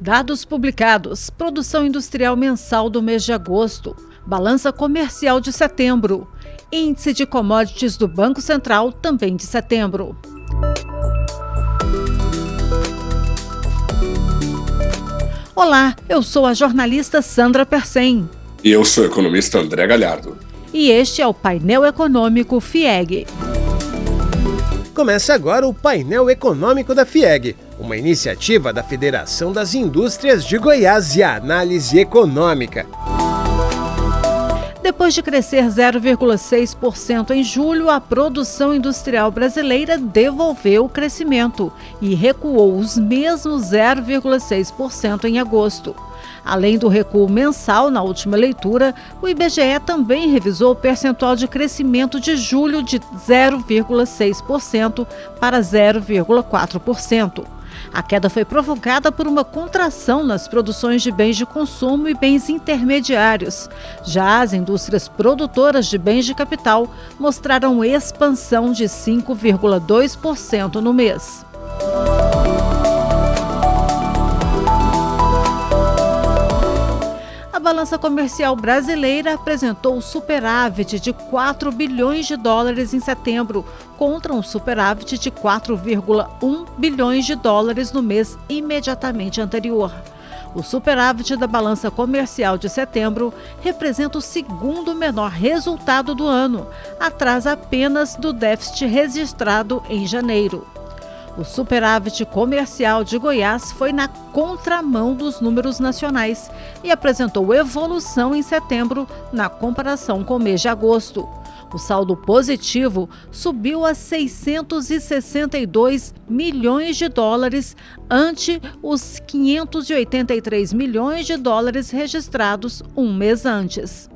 Dados publicados: produção industrial mensal do mês de agosto, balança comercial de setembro, índice de commodities do Banco Central também de setembro. Olá, eu sou a jornalista Sandra Persen. E eu sou o economista André Galhardo. E este é o painel econômico FIEG. Começa agora o painel econômico da FIEG uma iniciativa da Federação das Indústrias de Goiás e Análise Econômica. Depois de crescer 0,6% em julho, a produção industrial brasileira devolveu o crescimento e recuou os mesmos 0,6% em agosto. Além do recuo mensal na última leitura, o IBGE também revisou o percentual de crescimento de julho de 0,6% para 0,4%. A queda foi provocada por uma contração nas produções de bens de consumo e bens intermediários. Já as indústrias produtoras de bens de capital mostraram expansão de 5,2% no mês. Balança comercial brasileira apresentou superávit de 4 bilhões de dólares em setembro, contra um superávit de 4,1 bilhões de dólares no mês imediatamente anterior. O superávit da balança comercial de setembro representa o segundo menor resultado do ano, atrás apenas do déficit registrado em janeiro. O superávit comercial de Goiás foi na contramão dos números nacionais e apresentou evolução em setembro na comparação com o mês de agosto. O saldo positivo subiu a 662 milhões de dólares ante os 583 milhões de dólares registrados um mês antes.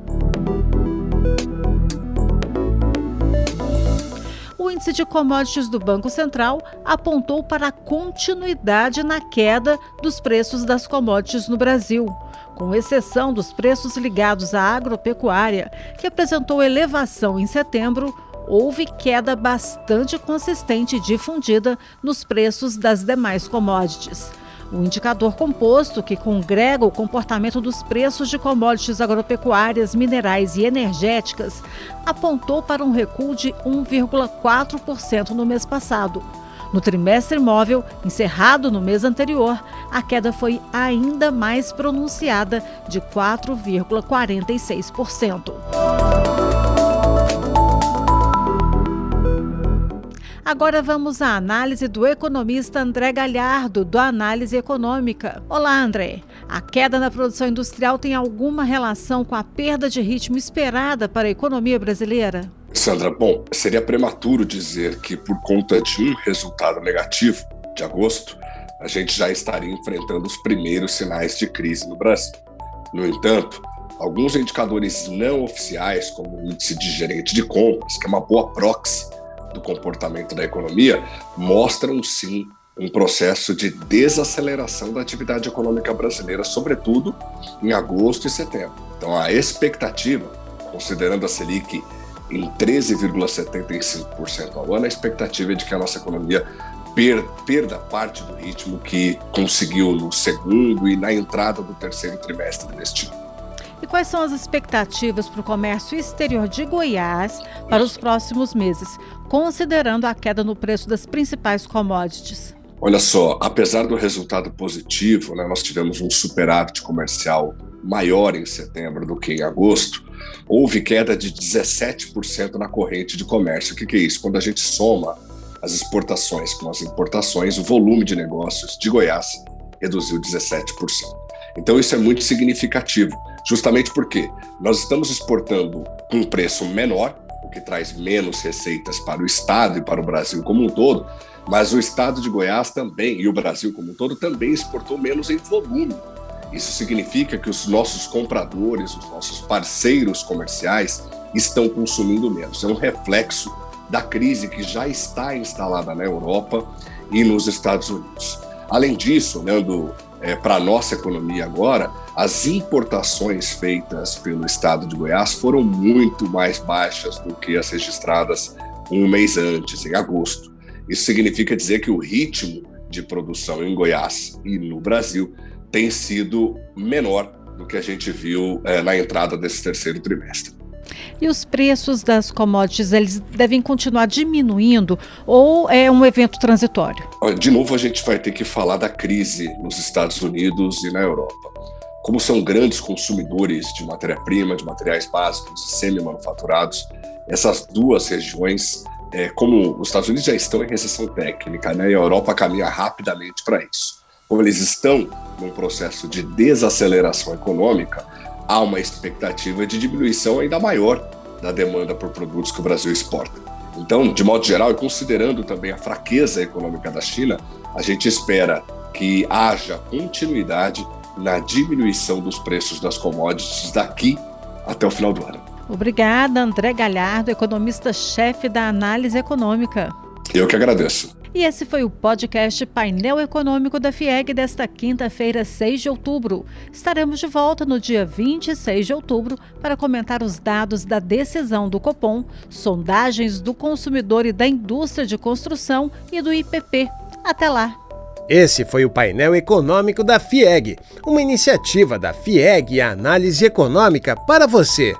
O índice de commodities do Banco Central apontou para a continuidade na queda dos preços das commodities no Brasil, com exceção dos preços ligados à agropecuária, que apresentou elevação em setembro. Houve queda bastante consistente e difundida nos preços das demais commodities. O indicador composto, que congrega o comportamento dos preços de commodities agropecuárias, minerais e energéticas, apontou para um recuo de 1,4% no mês passado. No trimestre móvel, encerrado no mês anterior, a queda foi ainda mais pronunciada, de 4,46%. Agora vamos à análise do economista André Galhardo, do Análise Econômica. Olá, André. A queda na produção industrial tem alguma relação com a perda de ritmo esperada para a economia brasileira? Sandra, bom, seria prematuro dizer que por conta de um resultado negativo de agosto, a gente já estaria enfrentando os primeiros sinais de crise no Brasil. No entanto, alguns indicadores não oficiais, como o índice de gerente de compras, que é uma boa proxy do comportamento da economia mostram sim um processo de desaceleração da atividade econômica brasileira, sobretudo em agosto e setembro. Então, a expectativa, considerando a Selic em 13,75% ao ano, a expectativa é de que a nossa economia perda parte do ritmo que conseguiu no segundo e na entrada do terceiro trimestre deste ano. E quais são as expectativas para o comércio exterior de Goiás para os próximos meses, considerando a queda no preço das principais commodities? Olha só, apesar do resultado positivo, né, nós tivemos um superávit comercial maior em setembro do que em agosto, houve queda de 17% na corrente de comércio. O que, que é isso? Quando a gente soma as exportações com as importações, o volume de negócios de Goiás reduziu 17%. Então isso é muito significativo, justamente porque nós estamos exportando com um preço menor, o que traz menos receitas para o Estado e para o Brasil como um todo, mas o Estado de Goiás também, e o Brasil como um todo, também exportou menos em volume. Isso significa que os nossos compradores, os nossos parceiros comerciais estão consumindo menos. É um reflexo da crise que já está instalada na Europa e nos Estados Unidos. Além disso, olhando é, para a nossa economia agora, as importações feitas pelo estado de Goiás foram muito mais baixas do que as registradas um mês antes, em agosto. Isso significa dizer que o ritmo de produção em Goiás e no Brasil tem sido menor do que a gente viu é, na entrada desse terceiro trimestre. E os preços das commodities, eles devem continuar diminuindo ou é um evento transitório? De novo, a gente vai ter que falar da crise nos Estados Unidos e na Europa. Como são grandes consumidores de matéria-prima, de materiais básicos e semi-manufaturados, essas duas regiões, é, como os Estados Unidos já estão em recessão técnica, né, e a Europa caminha rapidamente para isso. Como eles estão num processo de desaceleração econômica, há uma expectativa de diminuição ainda maior da demanda por produtos que o Brasil exporta. Então, de modo geral, e considerando também a fraqueza econômica da China, a gente espera que haja continuidade na diminuição dos preços das commodities daqui até o final do ano. Obrigada, André Galhardo, economista-chefe da análise econômica. Eu que agradeço. E esse foi o podcast Painel Econômico da FIEG desta quinta-feira, 6 de outubro. Estaremos de volta no dia 26 de outubro para comentar os dados da decisão do Copom, sondagens do consumidor e da indústria de construção e do IPP. Até lá! Esse foi o painel econômico da FIEG, uma iniciativa da FIEG e análise econômica para você.